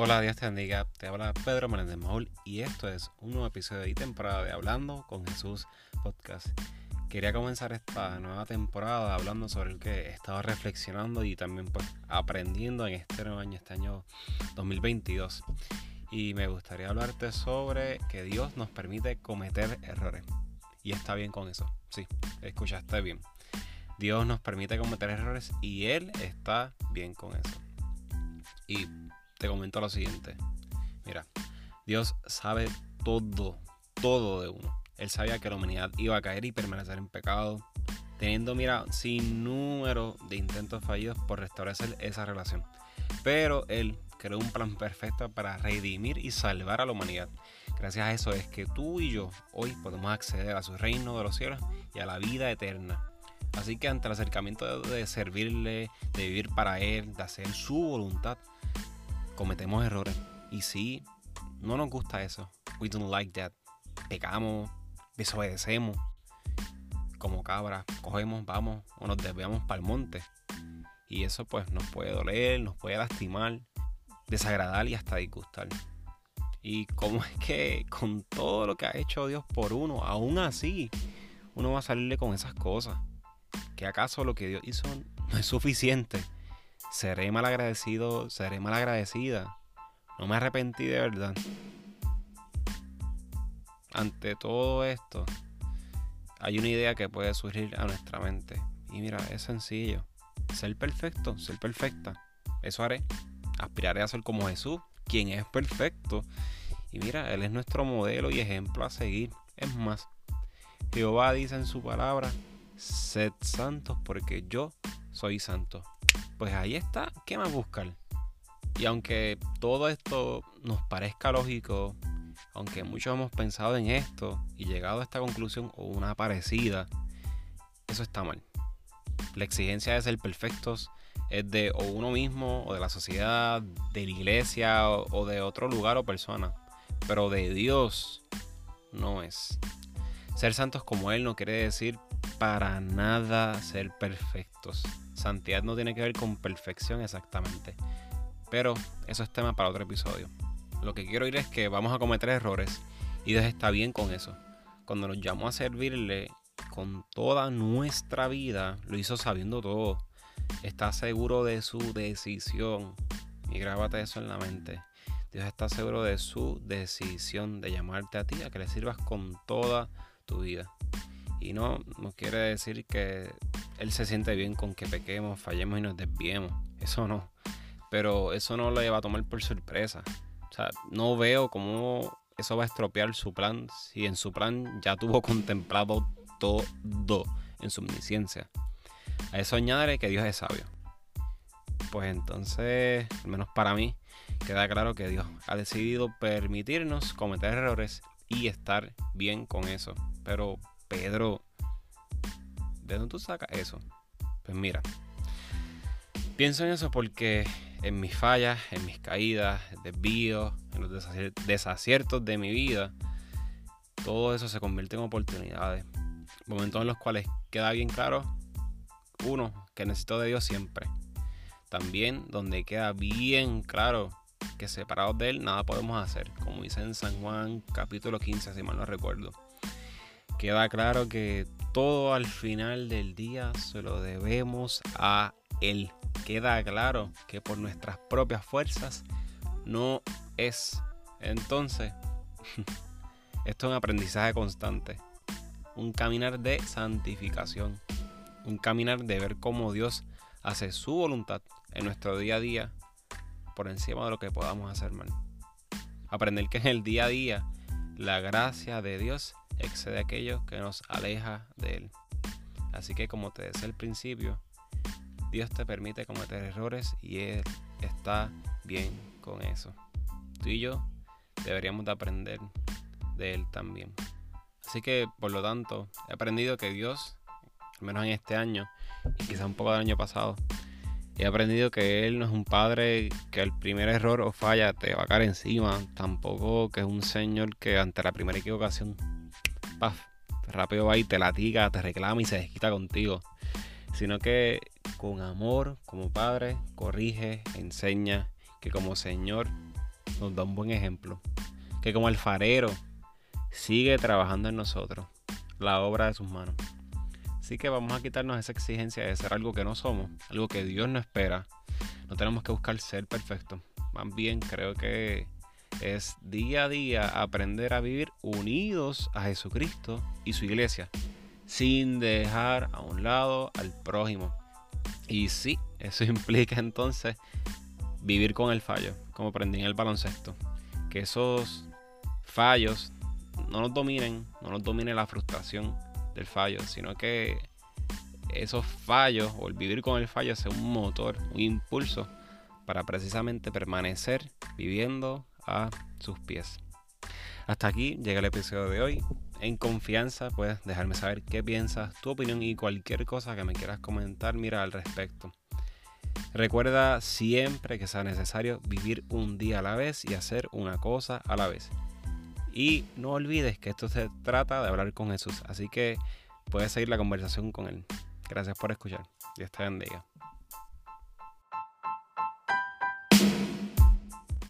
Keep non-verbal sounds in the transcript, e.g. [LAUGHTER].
Hola, Dios te bendiga. Te habla Pedro Menéndez Maul y esto es un nuevo episodio y temporada de Hablando con Jesús podcast. Quería comenzar esta nueva temporada hablando sobre el que he estado reflexionando y también pues aprendiendo en este nuevo año, este año 2022. Y me gustaría hablarte sobre que Dios nos permite cometer errores. Y está bien con eso. Sí, escuchaste bien. Dios nos permite cometer errores y Él está bien con eso. Y te comento lo siguiente. Mira, Dios sabe todo, todo de uno. Él sabía que la humanidad iba a caer y permanecer en pecado, teniendo, mira, sin número de intentos fallidos por restablecer esa relación. Pero Él creó un plan perfecto para redimir y salvar a la humanidad. Gracias a eso es que tú y yo hoy podemos acceder a su reino de los cielos y a la vida eterna. Así que ante el acercamiento de servirle, de vivir para Él, de hacer su voluntad, cometemos errores. Y si no nos gusta eso. We don't like that. Pecamos, desobedecemos. Como cabras, cogemos, vamos o nos desviamos para el monte. Y eso pues nos puede doler, nos puede lastimar, desagradar y hasta disgustar. Y como [LAUGHS] es que con todo lo que ha hecho Dios por uno, aún así, uno va a salirle con esas cosas. ¿Que acaso lo que Dios hizo no es suficiente? Seré mal agradecido, seré mal agradecida. No me arrepentí de verdad. Ante todo esto, hay una idea que puede surgir a nuestra mente. Y mira, es sencillo. Ser perfecto, ser perfecta. Eso haré. Aspiraré a ser como Jesús, quien es perfecto. Y mira, Él es nuestro modelo y ejemplo a seguir. Es más, Jehová dice en su palabra, sed santos porque yo soy santo pues ahí está, ¿qué más buscar? Y aunque todo esto nos parezca lógico, aunque muchos hemos pensado en esto y llegado a esta conclusión o una parecida, eso está mal. La exigencia de ser perfectos es de uno mismo, o de la sociedad, de la iglesia, o, de otro lugar o persona. Pero de Dios no es. Ser santos como Él no quiere decir para nada ser perfectos. Santidad no tiene que ver con perfección exactamente. Pero eso es tema para otro episodio. Lo que quiero ir es que vamos a cometer errores y Dios está bien con eso. Cuando nos llamó a servirle con toda nuestra vida, lo hizo sabiendo todo. Está seguro de su decisión. Y grábate eso en la mente. Dios está seguro de su decisión de llamarte a ti a que le sirvas con toda tu vida. Y no, no quiere decir que Él se siente bien con que pequemos, fallemos y nos desviemos. Eso no. Pero eso no lo lleva a tomar por sorpresa. O sea, no veo cómo eso va a estropear su plan si en su plan ya tuvo contemplado todo en su omnisciencia. A eso añade que Dios es sabio. Pues entonces, al menos para mí, queda claro que Dios ha decidido permitirnos cometer errores y estar bien con eso. Pero Pedro, ¿de dónde tú sacas eso? Pues mira, pienso en eso porque en mis fallas, en mis caídas, desvíos, en los desaciertos de mi vida, todo eso se convierte en oportunidades. Momentos en los cuales queda bien claro, uno, que necesito de Dios siempre. También donde queda bien claro que separados de Él nada podemos hacer, como dice en San Juan capítulo 15, si mal no recuerdo queda claro que todo al final del día se lo debemos a Él. Queda claro que por nuestras propias fuerzas no es. Entonces, [LAUGHS] esto es un aprendizaje constante. Un caminar de santificación. Un caminar de ver cómo Dios hace su voluntad en nuestro día a día por encima de lo que podamos hacer mal. Aprender que en el día a día la gracia de Dios excede aquello que nos aleja de Él. Así que como te decía al principio, Dios te permite cometer errores y Él está bien con eso. Tú y yo deberíamos de aprender de Él también. Así que por lo tanto he aprendido que Dios, al menos en este año y quizá un poco del año pasado, he aprendido que Él no es un padre que el primer error o falla te va a caer encima. Tampoco que es un Señor que ante la primera equivocación paf, rápido va y te latiga, te reclama y se desquita contigo. Sino que con amor, como padre, corrige, enseña, que como Señor nos da un buen ejemplo. Que como alfarero sigue trabajando en nosotros la obra de sus manos. Así que vamos a quitarnos esa exigencia de ser algo que no somos, algo que Dios no espera. No tenemos que buscar ser perfectos. Más bien creo que es día a día aprender a vivir unidos a Jesucristo y su iglesia, sin dejar a un lado al prójimo. Y sí, eso [LAUGHS] implica entonces vivir con el fallo, como aprendí en el baloncesto. Que esos fallos no nos dominen, no nos domine la frustración del fallo, sino que esos fallos o el vivir con el fallo sea un motor, un impulso para precisamente permanecer viviendo a sus pies. Hasta aquí llega el episodio de hoy. En confianza puedes dejarme saber qué piensas, tu opinión y cualquier cosa que me quieras comentar, mira al respecto. Recuerda siempre que sea necesario vivir un día a la vez y hacer una cosa a la vez. Y no olvides que esto se trata de hablar con Jesús, así que puedes seguir la conversación con Él. Gracias por escuchar. Dios te bendiga.